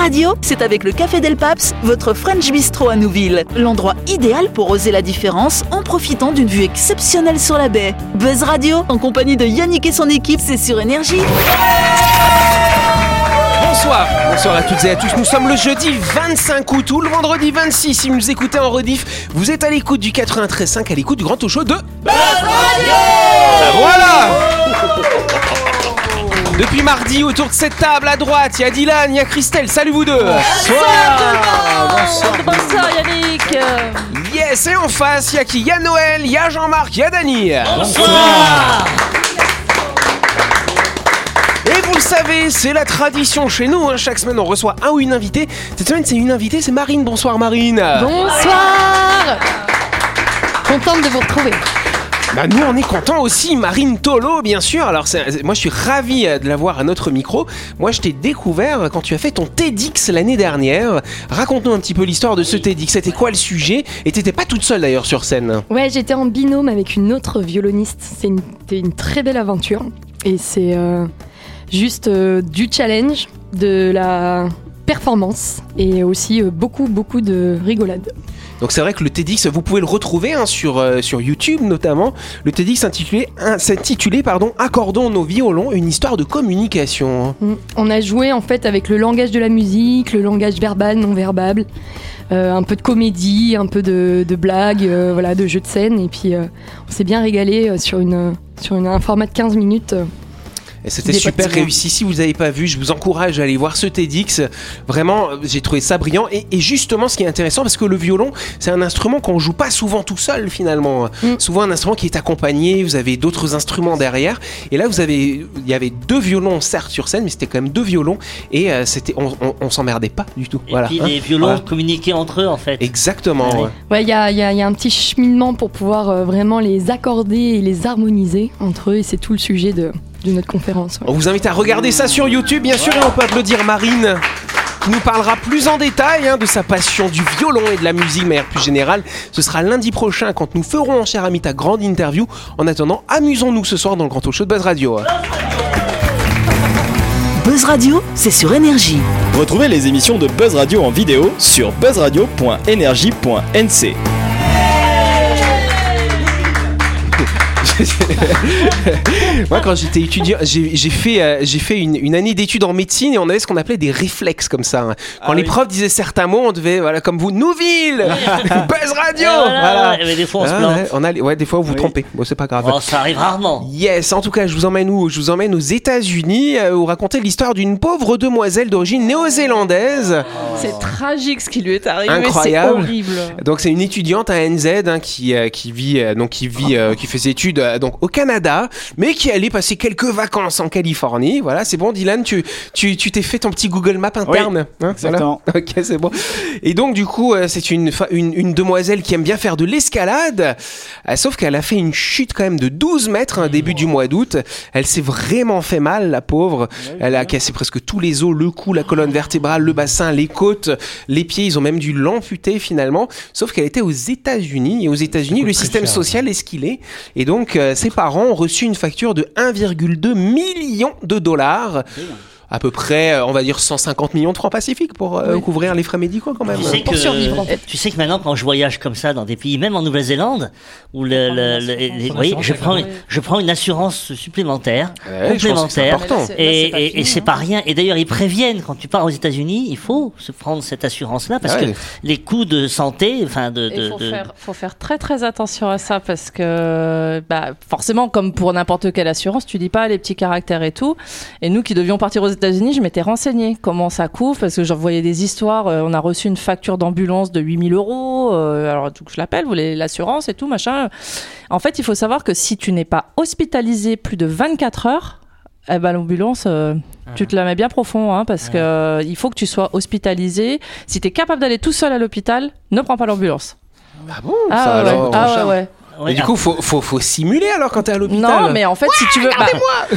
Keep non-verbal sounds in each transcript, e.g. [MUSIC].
Radio, c'est avec le Café Del Paps, votre French Bistro à Nouville. L'endroit idéal pour oser la différence en profitant d'une vue exceptionnelle sur la baie. Buzz Radio, en compagnie de Yannick et son équipe, c'est sur Énergie. Bonsoir, bonsoir à toutes et à tous. Nous sommes le jeudi 25 août ou le vendredi 26. Si vous nous écoutez en rediff, vous êtes à l'écoute du 93.5, à l'écoute du grand talk show de Buzz Radio Voilà Depuis mardi, autour de cette table à droite, il y a Dylan, il y a Christelle. Salut vous deux Bonsoir Bonsoir Yannick Yes, et en face, il y a qui? Il y a Noël, il y a Jean-Marc, il y a Dany. Bonsoir Et vous le savez, c'est la tradition chez nous. hein. Chaque semaine, on reçoit un ou une invitée. Cette semaine, c'est une invitée, c'est Marine. Bonsoir, Marine. Bonsoir Contente de vous retrouver. Bah, nous, on est content aussi. Marine Tolo, bien sûr. Alors, moi, je suis ravi euh, de la voir à notre micro. Moi, je t'ai découvert quand tu as fait ton TEDx l'année dernière. Raconte-nous un petit peu l'histoire de ce TEDx. C'était quoi le sujet? Et t'étais pas toute seule d'ailleurs sur scène. Ouais, j'étais en binôme avec une autre violoniste. C'est une, c'était une très belle aventure. Et c'est euh, juste euh, du challenge, de la performance et aussi euh, beaucoup, beaucoup de rigolade. Donc c'est vrai que le TEDx, vous pouvez le retrouver hein, sur, euh, sur YouTube notamment. Le TEDx intitulé, un- s'intitulait pardon, Accordons nos violons, une histoire de communication. Mm. On a joué en fait avec le langage de la musique, le langage verbal, non verbal, euh, un peu de comédie, un peu de, de blagues, euh, voilà, de jeux de scène. Et puis on s'est bien régalé sur, une, sur une- un format de 15 minutes. Et c'était super réussi. Si vous n'avez pas vu, je vous encourage à aller voir ce TEDx. Vraiment, j'ai trouvé ça brillant. Et, et justement, ce qui est intéressant, parce que le violon, c'est un instrument qu'on joue pas souvent tout seul finalement. Mm. Souvent un instrument qui est accompagné. Vous avez d'autres instruments derrière. Et là, vous avez, il y avait deux violons certes sur scène, mais c'était quand même deux violons. Et euh, c'était, on, on, on s'emmerdait pas du tout. Et voilà. puis hein. les violons Voilà. communiquaient entre eux en fait. Exactement. Oui. ouais. Ouais, il y a, il y a- il y a un petit cheminement pour pouvoir euh, vraiment les accorder et les harmoniser entre eux. Et c'est tout le sujet de, de notre conférence. ouais. On vous invite à regarder ça sur YouTube, bien sûr, et on peut applaudir Marine qui nous parlera plus en détail hein, de sa passion du violon et de la musique de manière plus générale. Ce sera lundi prochain quand nous ferons en cher ami ta grande interview. En attendant, amusons-nous ce soir dans le grand talk show de Buzz Radio. Buzz Radio, c'est sur Énergie. Retrouvez les émissions de Buzz Radio en vidéo sur buzzradio.energie.nc. [LAUGHS] Moi, quand j'étais étudiant, j'ai fait, euh, j'ai fait une, une année d'études en médecine et on avait ce qu'on appelait des réflexes comme ça. hein. Quand Ah les oui. profs disaient certains mots, on devait, voilà, comme vous, Nouville, [LAUGHS] [LAUGHS] Buzz Radio, Ah, voilà, voilà. mais des fois on se Ah, plante. ouais, on a, ouais, des fois vous vous trompez. Bon, c'est pas grave. Oh, ça arrive rarement. Yes, en tout cas, je vous emmène où Je vous emmène aux États-Unis euh, où raconter l'histoire d'une pauvre demoiselle d'origine néo-zélandaise. C'est tragique ce qui lui est arrivé, Incroyable. c'est horrible. Donc c'est une étudiante à NZ hein, qui euh, qui vit euh, donc qui vit euh, qui fait ses études euh, donc au Canada, mais qui allait passer quelques vacances en Californie. Voilà, c'est bon, Dylan, tu tu tu t'es fait ton petit Google Map interne, hein, exactement. voilà. [LAUGHS] Ok, c'est bon. Et donc du coup, euh, c'est une, une une demoiselle qui aime bien faire de l'escalade, euh, sauf qu'elle a fait une chute quand même de 12 mètres hein, début du mois d'août. Elle s'est vraiment fait mal, la pauvre. Elle a cassé presque tous les os, le cou, la colonne vertébrale, le bassin, les côtes, les pieds. Ils ont même dû l'amputer finalement. Sauf qu'elle était aux États-Unis. Et aux États-Unis, le système social est ce qu'il est. Et donc, euh, ses parents ont reçu une facture de 1,2 million de dollars. À peu près, euh, on va dire 150 millions de francs pacifiques pour euh, Oui. couvrir les frais médicaux quand même. Tu sais, Pour que, survivre, en fait. tu sais que maintenant, quand je voyage comme ça dans des pays, même en Nouvelle-Zélande, où le, le- le- les- oui, je prends, une- je prends une assurance supplémentaire, Ouais, je pense que c'est complémentaire, important. et, et- et c'est pas rien. Et d'ailleurs, ils préviennent quand tu pars aux États-Unis, il faut se prendre cette assurance-là parce Ouais. que les coûts de santé, enfin de, faut, de- faire, faut faire très très attention à ça parce que bah, forcément, comme pour n'importe quelle assurance, tu dis pas les petits caractères et tout. Et nous qui devions partir aux États-Unis, je m'étais renseignée comment ça couvre parce que j'en voyais des histoires. euh, on a reçu une facture d'ambulance de 8000 euros. euh, alors donc je l'appelle, vous voulez l'assurance et tout machin. En fait, il faut savoir que si tu n'es pas hospitalisé plus de 24 heures, eh ben, l'ambulance, euh, tu te la mets bien profond, hein, parce que euh, il faut que tu sois hospitalisé. Si tu es capable d'aller tout seul à l'hôpital, ne prends pas l'ambulance. Ah bon? Ah, ça, ouais, alors, ah machin. ouais, ouais. Ouais, Et du coup, faut, faut, faut simuler alors quand t'es à l'hôpital. Non, mais en fait, si tu veux, bah,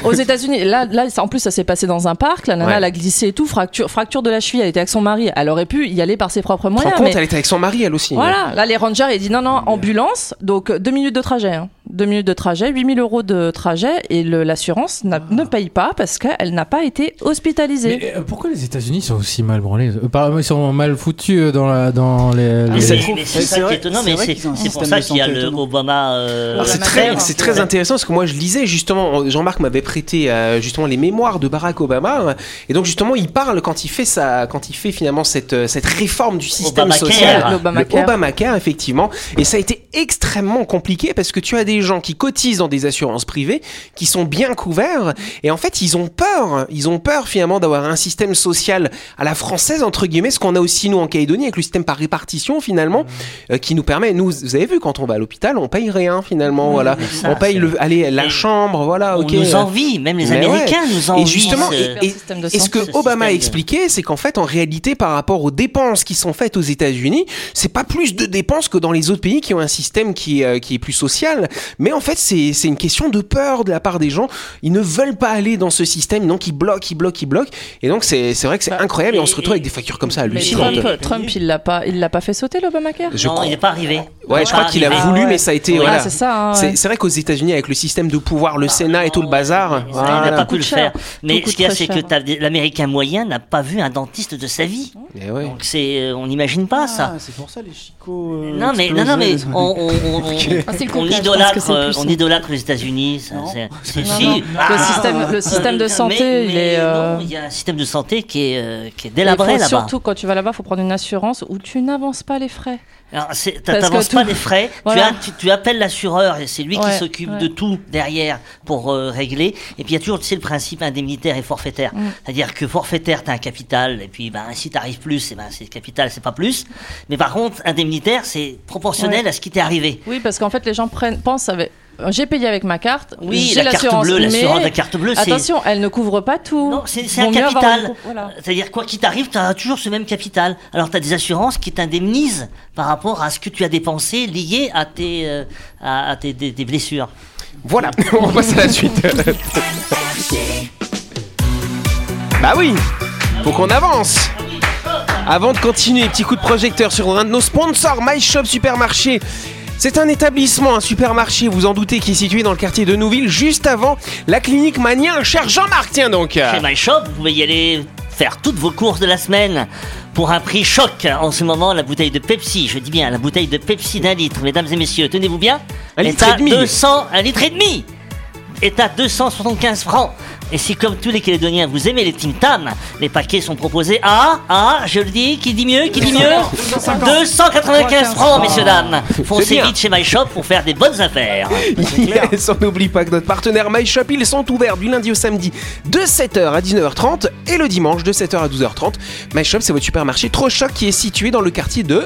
aux États-Unis, là, là, ça- en plus, ça s'est passé dans un parc. La nana, Ouais. elle a glissé et tout, fracture, fracture de la cheville. Elle était avec son mari. Elle aurait pu y aller par ses propres Tu te rends moyens. compte, mais elle était avec son mari, elle aussi. voilà, là, les rangers, ils disent non, non, ambulance. Donc, deux minutes de trajet. hein. 2 minutes de trajet, 8000 euros de trajet, et l'assurance n'a- ne paye pas parce qu'elle n'a pas été hospitalisée. Mais euh, pourquoi les États-Unis sont aussi mal branlés? Euh, Ils sont mal foutus euh, dans, la, dans les. Mais les- c'est ça qui est étonnant, c'est mais c'est pour ça qu'il y a le étonnant. Obama. euh, c'est Obamacare. très, c'est très intéressant parce que moi je lisais justement, Jean-Marc m'avait prêté justement les mémoires de Barack Obama euh, et donc justement il parle quand il fait sa, quand il fait finalement cette, cette réforme du système Obamacare. social, L'Obamacare. le Obamacare effectivement et ça a été extrêmement compliqué parce que tu as des gens qui cotisent dans des assurances privées qui sont bien couverts et en fait ils ont peur, ils ont peur finalement d'avoir un système social à la française entre guillemets, ce qu'on a aussi nous en Calédonie avec le système par répartition finalement euh, qui nous permet, nous vous avez vu quand on va à l'hôpital on paye rien finalement voilà, ça, on paye le, allez la Et chambre voilà On ok. nous envie, même les Mais ouais. Américains nous envient. Et justement, ce- et, ce que ce Obama a expliqué, c'est qu'en fait, en réalité, par rapport aux dépenses qui sont faites aux États-Unis, c'est pas plus de dépenses que dans les autres pays qui ont un système qui, est, euh, qui est plus social. Mais en fait, c'est c'est une question de peur de la part des gens. Ils ne veulent pas aller dans ce système, donc ils bloquent, ils bloquent, ils bloquent. Et donc, c'est c'est vrai que c'est Bah, incroyable et on se retrouve avec des factures comme ça Mais hallucinantes. Trump, Trump, il l'a pas, il l'a pas fait sauter l'Obamacare? Je non, crois- il n'est pas arrivé. Ouais, je crois qu'il a voulu, Ah ouais. mais ça a été. Voilà. C'est ça. hein, C'est ouais. c'est vrai qu'aux États-Unis, avec le système de pouvoir, le Sénat et tout le bazar. Il n'a voilà. pas pu le faire. Mais Tout ce qu'il y a, c'est que l'Américain moyen n'a pas vu un dentiste de sa vie. Mais ouais. Donc c'est, euh, on n'imagine pas ça. Ah, c'est pour ça les chicots. euh, Non mais non non mais on, on, [LAUGHS] Ah, on idolâtre euh, on idolâtre les États-Unis. c'est- si. Le système, le système de mais- santé, mais il est. euh, il y a un système de santé qui est qui est il délabré là-bas. surtout quand tu vas là-bas, faut prendre une assurance où tu n'avances pas les frais. Que T'avances pas les frais, [LAUGHS] Voilà. tu, as, tu, tu appelles l'assureur et c'est lui qui s'occupe ouais. de tout derrière pour euh, régler. Et puis il y a toujours tu sais, le principe indemnitaire et forfaitaire. Mm. C'est-à-dire que forfaitaire, tu as un capital et puis ben, si tu arrives plus, eh ben, c'est capital, c'est pas plus. Mais par contre, indemnitaire, c'est proportionnel Ouais. à ce qui t'est arrivé. Oui, parce qu'en fait, les gens prennent, pensent avec. J'ai payé avec ma carte. Oui, j'ai la carte l'assurance, bleue, l'assurance, mais la carte bleue, c'est. Attention, elle ne couvre pas tout. Non, c'est un capital. voilà. C'est-à-dire, quoi qu'il t'arrive, tu as toujours ce même capital. Alors, tu as des assurances qui t'indemnisent par rapport à ce que tu as dépensé lié à tes, euh, à, à tes, des- des blessures. Voilà, [LAUGHS] on passe à la suite. bah oui, faut qu'on avance. Avant de continuer, petit coup de projecteur sur un de nos sponsors, My Shop Supermarché. C'est un établissement, un supermarché, vous en doutez, qui est situé dans le quartier de Nouville, juste avant la clinique Mania. Cher Jean-Marc, tiens donc. Chez My Shop, vous pouvez y aller faire toutes vos courses de la semaine pour un prix choc. En ce moment, la bouteille de Pepsi, je dis bien la bouteille de Pepsi d'un litre, mesdames et messieurs, tenez-vous bien, Un est litre à et demi. 200, un litre et demi est à 275 francs. Et si comme tous les Calédoniens vous aimez les Tim Tam, les paquets sont proposés à, à, je le dis, qui dit mieux, qui dit mieux 295 francs, messieurs, dames. Foncez vite chez My Shop pour faire des bonnes affaires. [LAUGHS] Yes, on n'oublie pas que notre partenaire My Shop, ils sont ouverts du lundi au samedi de 7h à 19h30 et le dimanche de 7h à 12h30. My Shop, c'est votre supermarché trop choc qui est situé dans le quartier de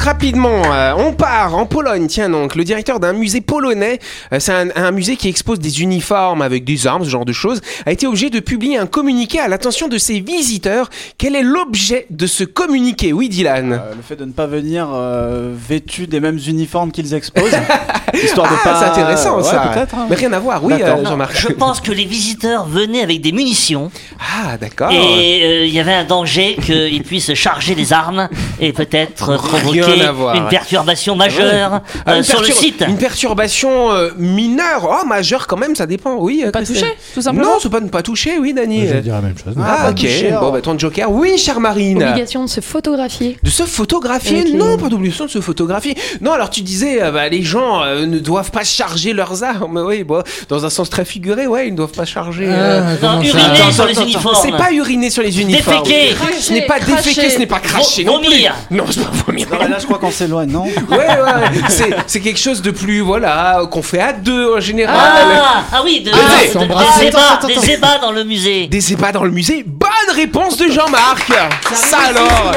rapidement, euh, on part en Pologne. Tiens donc, le directeur d'un musée polonais, euh, c'est un, un musée qui expose des uniformes avec des armes, ce genre de choses, a été obligé de publier un communiqué à l'attention de ses visiteurs. Quel est l'objet de ce communiqué? Oui, Dylan. Euh, le fait de ne pas venir euh, vêtu des mêmes uniformes qu'ils exposent, [LAUGHS] histoire de ah, pas. c'est intéressant Ouais, ça. peut-être. hein. Mais rien à voir, oui, euh, Jean-Marc. je pense que les visiteurs venaient avec des munitions Ah, d'accord. et euh, il y avait un danger qu'ils puissent charger les armes et peut-être provoquer Rien à voir. une perturbation majeure Ah, euh, une sur le site. Une perturbation euh, mineure, oh majeure quand même, ça dépend. Oui. euh, Pas touché, tout simplement. Non, c'est pas ne pas toucher, oui, Dany. Je vais dire la même chose. Ah, pas ok. touché, Bon, alors. bah ton Joker. Oui, chère Marine. Obligation de se photographier. De se photographier Non, pas d'obligation de se photographier. Non, alors tu disais, euh, bah, les gens euh, ne doivent pas charger leurs armes. Oui, bon, dans un sens très figuré, ouais, ils ne doivent pas charger. euh, Ah, Non, uriner Attends, sur attends, les attends. uniformes. C'est pas uriner sur les uniformes. Déféquer. Ce n'est pas déféquer, ce n'est pas cracher non plus. vomir. Non, c'est pas vomir. Non, là, je crois qu'on s'éloigne, non Ouais, ouais, c'est, c'est quelque chose de plus, voilà, qu'on fait à deux en général. Ah, ah oui, de- Ah, de- s'embrasser. des ébats, Attends, attends, des ébats dans le musée. Des ébats dans le musée. Bonne réponse de Jean-Marc. Ça alors.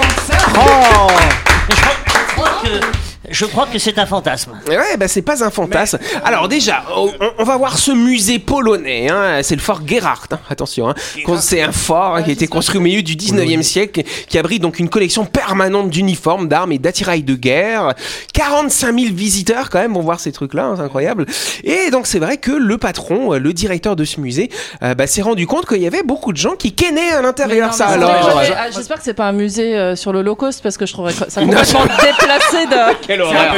Oh Mais je crois- je crois que Je crois que c'est un fantasme. Ouais, bah c'est pas un fantasme. Alors déjà, on, on va voir ce musée polonais. Hein. C'est le fort Gerhardt. hein. Attention, hein. c'est un fort hein, qui a été construit au milieu du 19e siècle, qui abrite donc une collection permanente d'uniformes, d'armes et d'attirail de guerre. 45 000 visiteurs quand même vont voir ces trucs-là, hein, c'est incroyable. Et donc c'est vrai que le patron, euh, le directeur de ce musée, euh, bah, s'est rendu compte qu'il y avait beaucoup de gens qui kennaient à l'intérieur. Ça alors. J'espère que c'est pas un musée euh, sur l'Holocauste parce que je trouverais ça [LAUGHS] complètement déplacé de. [LAUGHS] Quelle horreur.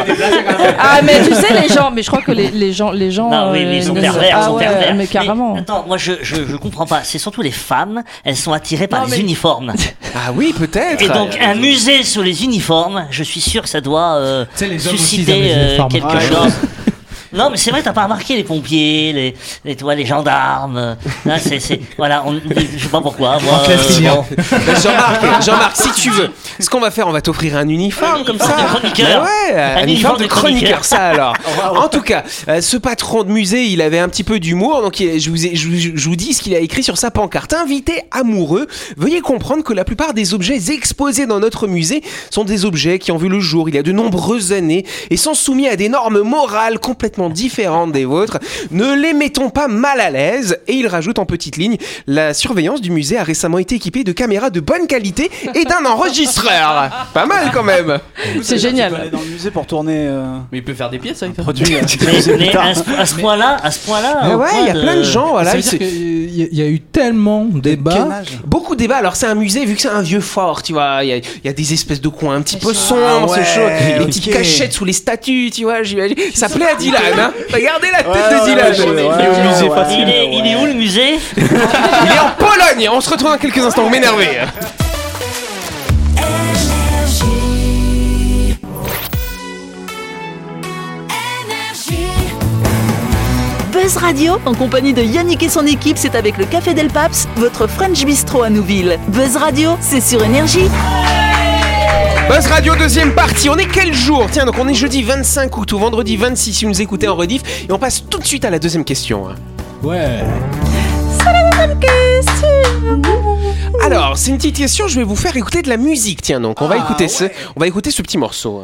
Ah mais tu sais les gens, mais je crois que les, les gens, les gens. Non, oui, mais ils sont pervers, ils ah sont ouais, pervers. Mais carrément. attends, moi je, je, je comprends pas. C'est surtout les femmes, elles sont attirées par Non, les mais- uniformes. [LAUGHS] Ah oui, peut-être. Et donc un musée sur les uniformes, je suis sûr que ça doit euh, susciter euh, uniformes. quelque chose. [LAUGHS] Non, mais c'est vrai, t'as pas remarqué les pompiers, les, les, toi, les gendarmes. euh, Là, c'est, c'est, voilà, on, je sais pas pourquoi. Moi, euh, bon. Bah, Jean-Marc, Jean-Marc, si tu veux, ce qu'on va faire, on va t'offrir un uniforme comme ça. de chroniqueur. Bah ouais, un, Un uniforme uniforme de chroniqueur, ça alors. [LAUGHS] En tout cas, euh, ce patron de musée, il avait un petit peu d'humour, donc je vous, ai- je, je vous dis ce qu'il a écrit sur sa pancarte. Invité amoureux, veuillez comprendre que la plupart des objets exposés dans notre musée sont des objets qui ont vu le jour il y a de nombreuses années et sont soumis à des normes morales complètement différentes des vôtres. Ne les mettons pas mal à l'aise. Et il rajoute en petite ligne, la surveillance du musée a récemment été équipée de caméras de bonne qualité et d'un enregistreur. Pas mal quand même. C'est peux aller génial. dans le musée pour tourner euh, Mais il peut faire des pièces avec ça. produit. Mais, mais à ce, point-là, à ce point-là. Ouais, point il y a plein de gens, voilà. Y, y a eu tellement de Quel débats. âge Beaucoup de débats. Alors c'est un musée, vu que c'est un vieux fort, tu vois, il y a, il y a des espèces de coins un petit peu Ah sombres, ouais. Les ok. petites cachettes sous les statues, tu vois. j'imagine. Ça plaît à Dylan, hein. Regardez la tête Ouais, de ouais, Dylan. ouais, ouais, ouais, Il est au musée ouais, facile. Il est, il est où le musée? Il est en Pologne. On se retrouve dans quelques instants. Vous m'énervez. Buzz Radio, en compagnie de Yannick et son équipe, c'est avec le Café Del Paps, votre French Bistro à Nouville. Buzz Radio, c'est sur Énergie. Buzz Radio deuxième partie. On est quel jour? Tiens, donc on est jeudi 25 août ou vendredi 26 si vous nous écoutez en rediff. Et on passe tout de suite à la deuxième question. hein. Ouais. Alors, c'est une petite question. Je vais vous faire écouter de la musique. Tiens, donc on va écouter ce, on va écouter ce petit morceau.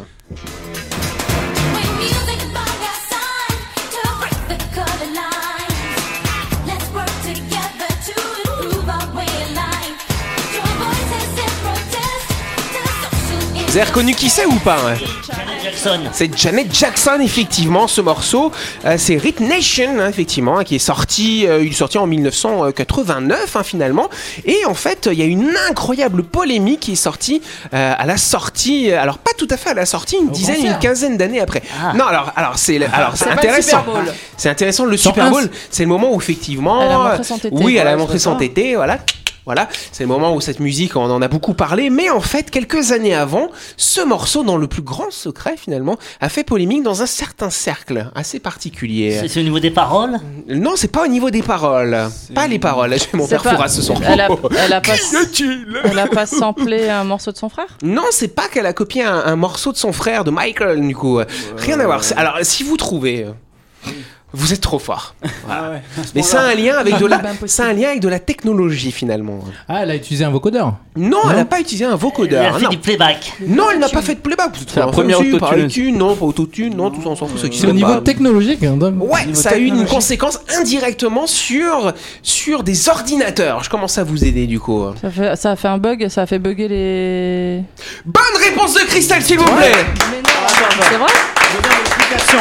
Vous avez reconnu qui c'est ou pas hein Janet Jackson. C'est Janet Jackson, effectivement, ce morceau. Euh, c'est Rit Nation, hein, effectivement, hein, qui est sorti, euh, il est sorti en 1989, hein, finalement. Et en fait, il y a une incroyable polémique qui est sortie euh, à la sortie, alors pas tout à fait à la sortie, une dizaine, une quinzaine d'années après. Ah. Non, alors, alors c'est, le- alors c'est intéressant. Super Bowl. C'est intéressant. Le Super Bowl, c'est le moment où effectivement, Elle a montré son tété. oui, elle a montré son tété, voilà. Voilà, c'est le moment où cette musique, on en a beaucoup parlé, mais en fait, quelques années avant, ce morceau, dans le plus grand secret finalement, a fait polémique dans un certain cercle assez particulier. C'est au niveau des paroles? Non, c'est pas au niveau des paroles. Pas les paroles. J'ai mon père pas- ce soir. Elle a, [LAUGHS] elle a pas, elle a pas samplé un morceau de son frère? Non, c'est pas qu'elle a copié un, un morceau de son frère, de Michael, du coup. Rien à voir. Alors, si vous trouvez, euh, vous êtes trop fort. Ah ouais, Mais ça a point-là. un lien avec de [LAUGHS] la, ça a un lien avec de la technologie finalement. Ah, elle a utilisé un vocodeur. Non, elle n'a pas utilisé un Elle vocodeur. a fait non. du playback. Non, elle n'a pas fait de playback. C'est la première autotune. non, pas autotune, non, tout ça, on s'en fout. ceux qui C'est au niveau pas. technologique. Hein. Ouais, niveau ça a eu une conséquence indirectement sur, sur des ordinateurs. Je commence à vous aider du coup. ça, fait, ça a fait un bug, ça a fait bugger les. Bonne réponse de Christelle, s'il vous plaît Mais non, c'est vrai?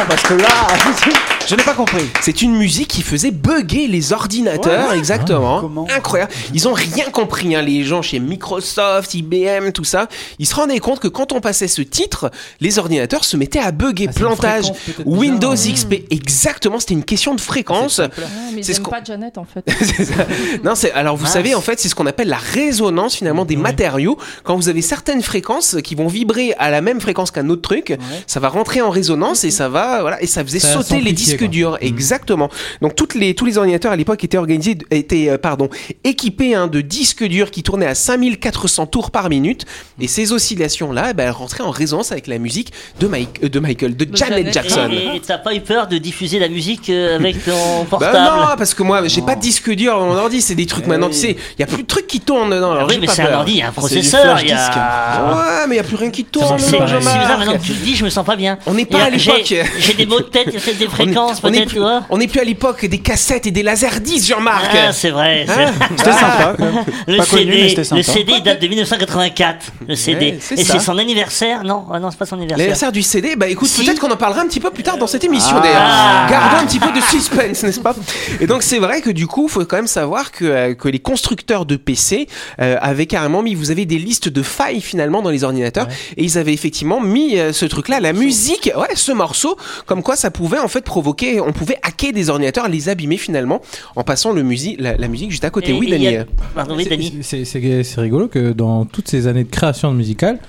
Parce que là, [LAUGHS] je n'ai pas compris. C'est une musique qui faisait bugger les ordinateurs, Ouais. exactement. Comment Incroyable. Ils ont rien compris, hein, les gens chez Microsoft, IBM, tout ça. Ils se rendaient compte que quand on passait ce titre, les ordinateurs se mettaient à bugger. Ah, Plantage, Windows bizarre, XP, exactement, c'était une question de fréquence. Ouais, C'est ils ce aiment qu'on- pas Janet en fait. [LAUGHS] Non, c'est alors vous Ah. savez en fait c'est ce qu'on appelle la résonance finalement des matériaux. Quand vous avez certaines fréquences qui vont vibrer à la même fréquence qu'un autre truc, ça va rentrer en résonance et ça ça va, voilà, et ça faisait Ça sauter les disques quoi. durs. Exactement. Donc toutes les tous les ordinateurs à l'époque étaient organisés, étaient euh, pardon équipés hein, de disques durs qui tournaient à 5400 tours par minute, et ces oscillations là, ben, elles rentraient en résonance avec la musique de Mike, euh, de Michael, de Janet Janet. Jackson. Et t'as pas eu peur de diffuser la musique euh, avec ton [LAUGHS] Bah portable non, parce que moi j'ai pas de disque dur dans mon ordi, c'est des trucs maintenant, tu sais, il y a plus de trucs qui tournent dedans. Alors Oui, j'ai mais c'est un ordi, il y a un processeur, il y a. Ouais, mais il y a plus rien qui tourne. C'est bizarre, maintenant que tu le dis, je me sens pas bien. On n'est pas à l'époque. J'ai- J'ai des [LAUGHS] mots de tête, il y a peut-être des fréquences, on est peut-être, plus- tu vois. On n'est plus à l'époque des cassettes et des lasers 10, Jean-Marc. Ah, c'est vrai. c'est- Hein C'était sympa. quand même. Le Pas connu, mais CD, c'était le sympa. CD il date de 1984. Le CD. c'est Et c'est son anniversaire Non, ah non, c'est pas son anniversaire. L'anniversaire du CD, bah écoute, Si. peut-être qu'on en parlera un petit peu plus tard dans cette émission Ah. d'ailleurs. Gardons un petit peu de suspense, n'est-ce pas? Et donc c'est vrai que du coup, faut quand même savoir que, euh, que les constructeurs de PC euh, avaient carrément mis, vous avez des listes de failles finalement dans les ordinateurs, et ils avaient effectivement mis euh, ce truc-là, la musique, ouais, ce morceau, comme quoi ça pouvait en fait provoquer, on pouvait hacker des ordinateurs, les abîmer finalement, en passant le musi la, la musique juste à côté. Et- oui, et a-. Pardon, oui, Dani. C'est rigolo que dans toutes ces années de création musicale,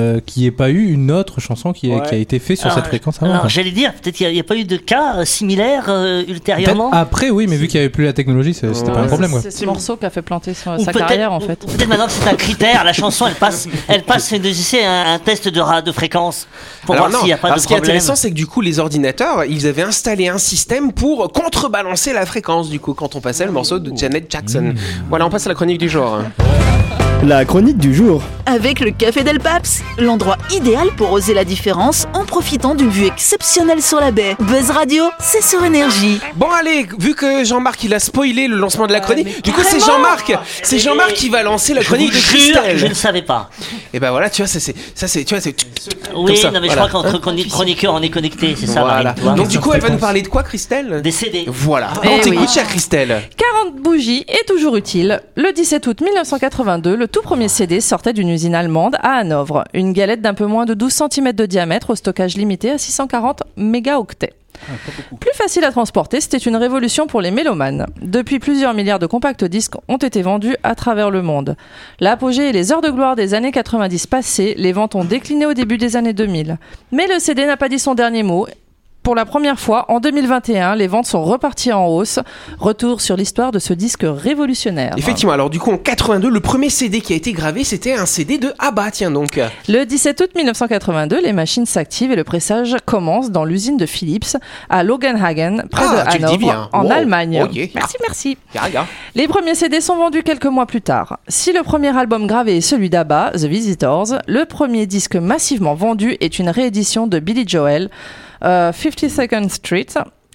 euh, qu'il n'y ait pas eu une autre chanson qui, a- Ouais. qui a été faite sur Alors, cette fréquence avant. Alors, j'allais dire, peut-être qu'il n'y a, pas eu de cas euh, similaires euh, ultérieurement. après, oui, mais vu qu'il n'y avait plus la technologie, c'était pas un problème. C'est ce morceau qui a fait planter son- sa carrière en fait. Peut-être maintenant que c'est un critère, la chanson elle passe, elle passe de, tu sais, un, un test de, fréquence pour Alors voir non, s'il n'y a pas alors de ce qui est intéressant, c'est que du coup, les ordinateurs, ils avaient installé un système pour contrebalancer la fréquence, du coup, quand on passait le morceau de Janet Jackson. Voilà, on passe à la chronique du jour. La chronique du jour. Avec le Café Del Paps, l'endroit idéal pour oser la différence en profitant d'une vue exceptionnelle sur la baie. Buzz Radio, c'est sur énergie. Bon, allez, vu que Jean-Marc, il a spoilé le lancement de la chronique, mais du coup, c'est Jean-Marc, c'est Jean-Marc qui va lancer la Je chronique vous de jure, je ne Christelle. savais pas. Et ben voilà, tu vois, ça c'est, ça c'est, tu vois, c'est. Oui, ça, non, mais voilà. je crois qu'entre chroni- chroniqueurs, on est connectés, c'est ça. Donc du coup, elle va nous parler de quoi, Christelle? Des CD. Voilà. Eh on t'écoute, oui. chère Christelle. 40 bougies est toujours utile. Le 17 août 1982, le tout premier CD sortait d'une usine allemande à Hanovre. Une galette d'un peu moins de 12 cm de diamètre au stockage limité à 640 mégaoctets. Plus facile à transporter, c'était une révolution pour les mélomanes. Depuis, plusieurs milliards de compacts disques ont été vendus à travers le monde. L'apogée et les heures de gloire des années 90 passées, les ventes ont décliné au début des années 2000. Mais le CD n'a pas dit son dernier mot. Pour la première fois, en 2021, les ventes sont reparties en hausse. Retour sur l'histoire de ce disque révolutionnaire. Effectivement, alors du coup, en 82, le premier CD qui a été gravé, c'était un CD de Abba, tiens donc. Le 17 août 1982, les machines s'activent et le pressage commence dans l'usine de Philips à Loganhagen, près Ah, de. Hanovre, en Wow. Allemagne. Merci, merci. Regarde. Les premiers CD sont vendus quelques mois plus tard. Si le premier album gravé est celui d'ABBA, The Visitors, le premier disque massivement vendu est une réédition de Billy Joel, euh, 52nd Street,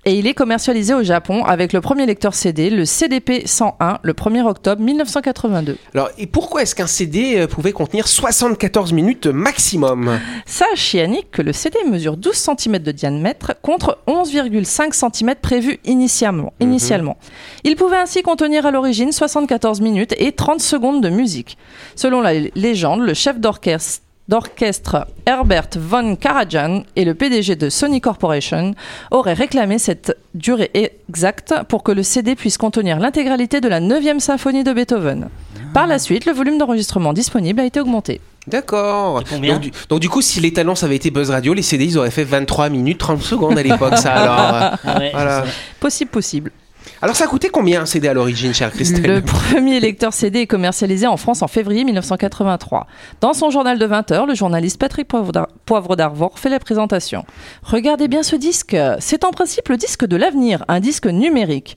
et il est commercialisé au Japon avec le premier lecteur CD, le CDP 101, le 1er octobre 1982. Alors, et pourquoi est-ce qu'un CD euh, pouvait contenir 74 minutes maximum? Sache, Yannick, que le CD mesure 12 cm de diamètre contre 11,5 cm prévus initialement. initialement. Il pouvait ainsi contenir à l'origine 74 minutes et 30 secondes de musique. Selon la légende, le chef d'orchestre d'orchestre Herbert von Karajan et le PDG de Sony Corporation auraient réclamé cette durée exacte pour que le CD puisse contenir l'intégralité de la 9e symphonie de Beethoven. Par la suite, le volume d'enregistrement disponible a été augmenté. D'accord. Donc, du, donc du coup, si les talents ça avait été Buzz Radio, les CD ils auraient fait 23 minutes 30 secondes à l'époque, ça [LAUGHS] alors. euh, Ouais, voilà. Possible, possible. Alors ça coûtait combien un CD à l'origine, chère Christelle Le premier lecteur CD est commercialisé en France en février 1983. Dans son journal de 20 heures, le journaliste Patrick Poivre d'Ar- Poivre d'Arvor fait la présentation. Regardez bien ce disque. C'est en principe le disque de l'avenir, un disque numérique.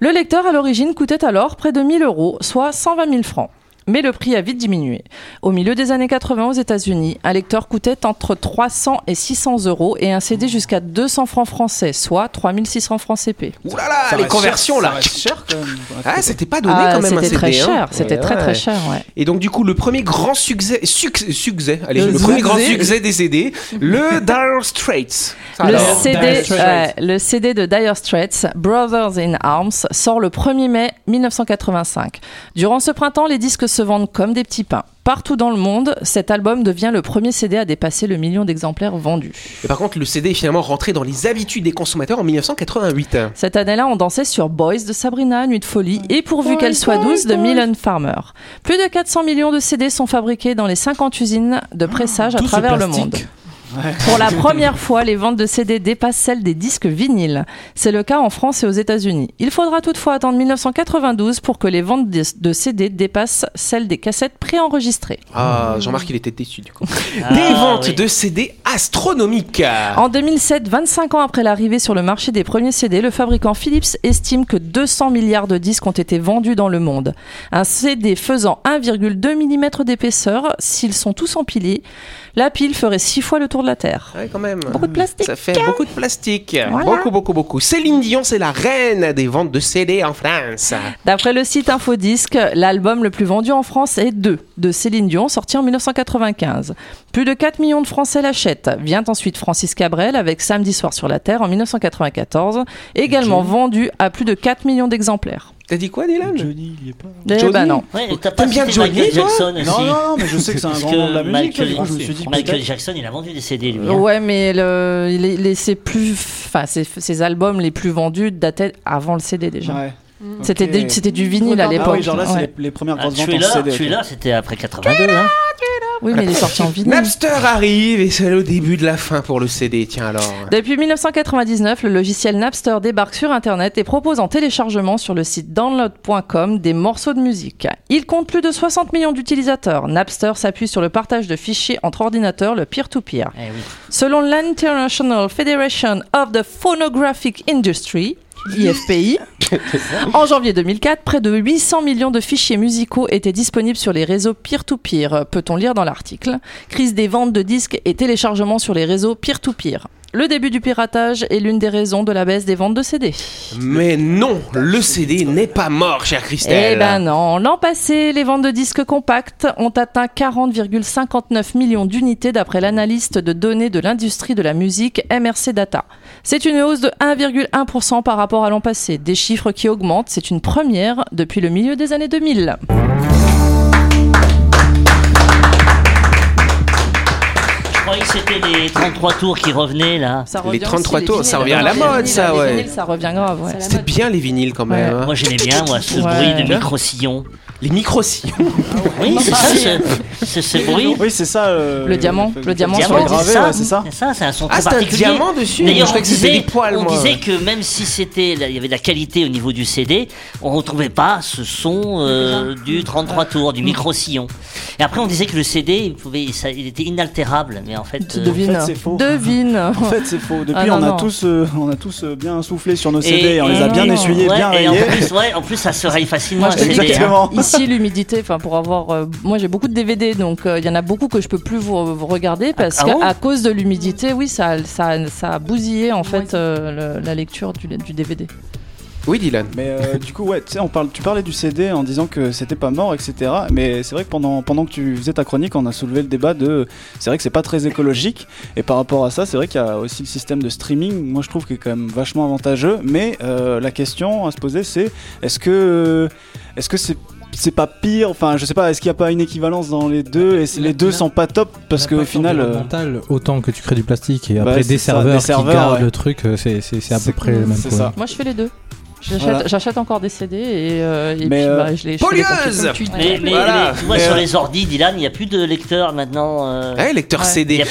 Le lecteur à l'origine coûtait alors près de 1000 euros, soit 120 000 francs. Mais le prix a vite diminué. Au milieu des années 80 aux États-Unis, un lecteur coûtait entre 300 et 600 euros et un CD jusqu'à 200 francs français, soit 3600 francs CP. Ouh là là, Ça les conversions cher, là. Cher quand même. Ah, c'était pas donné Ah, quand même un c'était CD. très hein. cher, c'était Ouais, très ouais. très cher, ouais. Et donc du coup, le premier grand succès, succès, succès allez, Le le, premier grand succès. succès des CD, le [LAUGHS] Dire Straits. Le CD, Dire Straits. ouais, le CD de Dire Straits, Brothers in Arms, sort le 1er mai 1985. Durant ce printemps, les disques se vendent comme des petits pains. Partout dans le monde, cet album devient le premier CD à dépasser le million d'exemplaires vendus. Et par contre, le CD est finalement rentré dans les habitudes des consommateurs en 1988. Cette année-là, on dansait sur Boys de Sabrina, Nuit de folie, et pourvu qu'elle soit douce de Mylène Farmer. Plus de 400 millions de CD sont fabriqués dans les 50 usines de pressage à Tout ce travers le plastique. [LAUGHS] Pour la première fois, les ventes de CD dépassent celles des disques vinyles. C'est le cas en France et aux États-Unis. Il faudra toutefois attendre 1992 pour que les ventes de de CD dépassent celles des cassettes préenregistrées. Ah, Jean-Marc, il était déçu du coup. Ah, Des ventes oui. de CD astronomiques. En 2007, 25 ans après l'arrivée sur le marché des premiers CD, le fabricant Philips estime que 200 milliards de disques ont été vendus dans le monde. Un CD faisant 1,2 mm d'épaisseur, s'ils sont tous empilés, la pile ferait 6 fois le tour de la Terre. Ouais, quand même. Beaucoup de plastique. Ça fait beaucoup de plastique. Voilà. Beaucoup, beaucoup, beaucoup. Céline Dion, c'est la reine des ventes de CD en France. D'après le site Infodisc, l'album le plus vendu en France est 2 de Céline Dion, sorti en 1995. Plus de 4 millions de Français l'achètent. Vient ensuite Francis Cabrel avec Samedi soir sur la Terre en 1994, également vendu à plus de 4 millions d'exemplaires. T'as dit quoi, Dylan? Johnny, il y est pas. Eh Johnny? ben non. Ouais, et t'as pas T'aimes bien cité Johnny, Michael toi? Jackson aussi. Non, non, mais je sais que c'est un Parce grand que nom de la [LAUGHS] musique. Michael- du coup, je me suis dit Michael peut-être. Jackson, il a vendu des CD lui. hein. Ouais, mais le, les, les- ses plus, enfin, ses, ses albums les plus vendus dataient avant le CD déjà. Ouais. C'était Ok. c'était du vinyle à Ah l'époque. oui, genre là, c'est Ouais. les, les premières Ah, grosses ventes en Thriller, CD. ok. Thriller, c'était après 82. Hein. Oui, mais il est sorti en vinyle. Napster arrive et c'est le début de la fin pour le CD. Tiens alors. Depuis 1999, le logiciel Napster débarque sur Internet et propose en téléchargement sur le site download.com des morceaux de musique. Il compte plus de 60 millions d'utilisateurs. Napster s'appuie sur le partage de fichiers entre ordinateurs, le peer-to-peer. Eh oui. Selon l'International Federation of the Phonographic Industry, IFPI, [LAUGHS] en janvier 2004, près de 800 millions de fichiers musicaux étaient disponibles sur les réseaux peer-to-peer, peut-on lire dans l'article? Crise des ventes de disques et téléchargements sur les réseaux peer-to-peer. Le début du piratage est l'une des raisons de la baisse des ventes de CD. Mais non, le CD n'est pas mort, chère Christelle. Eh ben non, l'an passé, les ventes de disques compacts ont atteint 40,59 millions d'unités d'après l'analyste de données de l'industrie de la musique MRC Data. C'est une hausse de 1,1% par rapport à l'an passé, des chiffres qui augmentent, c'est une première depuis le milieu des années 2000. Je croyais que c'était les 33 tours qui revenaient là. Ça Les revient 33 aussi, tours, vinyles. ça revient à la Les mode, vinyles, ça, les ouais. vinyles, ça revient grave, ouais. C'était bien les vinyles quand même. hein. Moi j'aimais bien moi ce Ouais. bruit de micro-sillon. Les micro-sillons. Oui, c'est ça, ce, ce, ce bruit. Oui, c'est ça. euh, Le diamant, le diamant sur sur le le gravé, ouais, c'est ça. C'est ça, c'est un son Ah, très c'est un particulier. diamant dessus Je D'ailleurs, on, croyais que c'était disait, des poils, on moi. disait que même si c'était, il y avait de la qualité au niveau du CD, on retrouvait pas ce son euh, du 33 tours, du micro-sillon. Et après, on disait que le CD, il, pouvait, ça- il était inaltérable, mais en fait, Tu euh, devines. en fait, c'est faux. Devine. En fait, c'est faux. Depuis, Ah, non, on, a non. tous, euh, on a tous euh, bien soufflé sur nos CD, on les a bien essuyés, ouais, bien et en rayés. plus, ouais, en plus, ça se raye facilement. Moi, [LAUGHS] le CD, hein. Exactement. Ici, l'humidité, enfin pour avoir, euh, moi j'ai beaucoup de DVD, donc euh, il y en a beaucoup que je peux plus vous, vous regarder parce ah qu'à bon? cause de l'humidité, oui, ça, ça, ça a bousillé en fait euh, le- la lecture du, du DVD. Oui, Dylan. Mais euh, du coup, ouais, tu sais, on parle, tu parlais du CD en disant que c'était pas mort, etc. Mais c'est vrai que pendant, pendant que tu faisais ta chronique, on a soulevé le débat de. C'est vrai que c'est pas très écologique. Et par rapport à ça, c'est vrai qu'il y a aussi le système de streaming, moi je trouve qu'il est quand même vachement avantageux. Mais euh, la question à se poser, c'est est-ce que. Est-ce que c'est. C'est pas pire, enfin je sais pas, est-ce qu'il n'y a pas une équivalence dans les deux et si les deux sont pas top parce qu'au final. euh, Mental, autant que tu crées du plastique et Bah, après des ça, serveurs, des serveurs, qui gardent ouais. le truc, euh, c'est c'est- c'est à peu près le même ça. Moi je fais les deux. J'achète Voilà. encore des CD et, euh, et Mais, puis euh, bah, je les Polieuse. Mais, mais- Voilà. mais tu vois, sur euh, les ordi, Dylan, il n'y a plus de lecteur maintenant. euh, Ouais, lecteur Ouais. CD.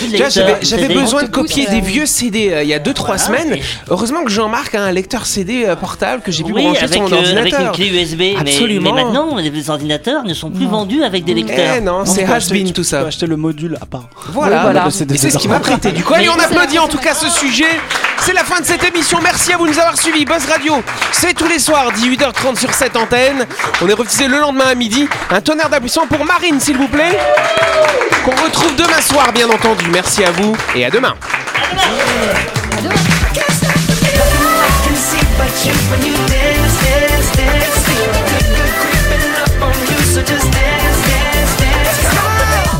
j'avais besoin de copier euh, des vieux CD euh, il y a 2-3 Voilà, semaines. et- Heureusement que Jean-Marc a un lecteur CD euh, portable que j'ai pu Oui, brancher avec, sur mon euh, avec une ordinateur. clé USB. mais- Absolument. Mais, maintenant, les ordinateurs ne sont plus vendus avec des lecteurs. Eh non, c'est peux has acheter- been tu tout peux ça. acheter le module à part. Voilà, Et c'est ce qui m'a prêté. Du coup, allez, on applaudit en tout cas ce sujet. C'est la fin de cette émission. Merci à vous de nous avoir suivis. Buzz Radio, c'est tous les soirs, 18h30 sur cette antenne. On est refusé le lendemain à midi. Un tonnerre d'applaudissements pour Marine, s'il vous plaît. Qu'on retrouve demain soir, bien entendu. Merci à vous et à demain.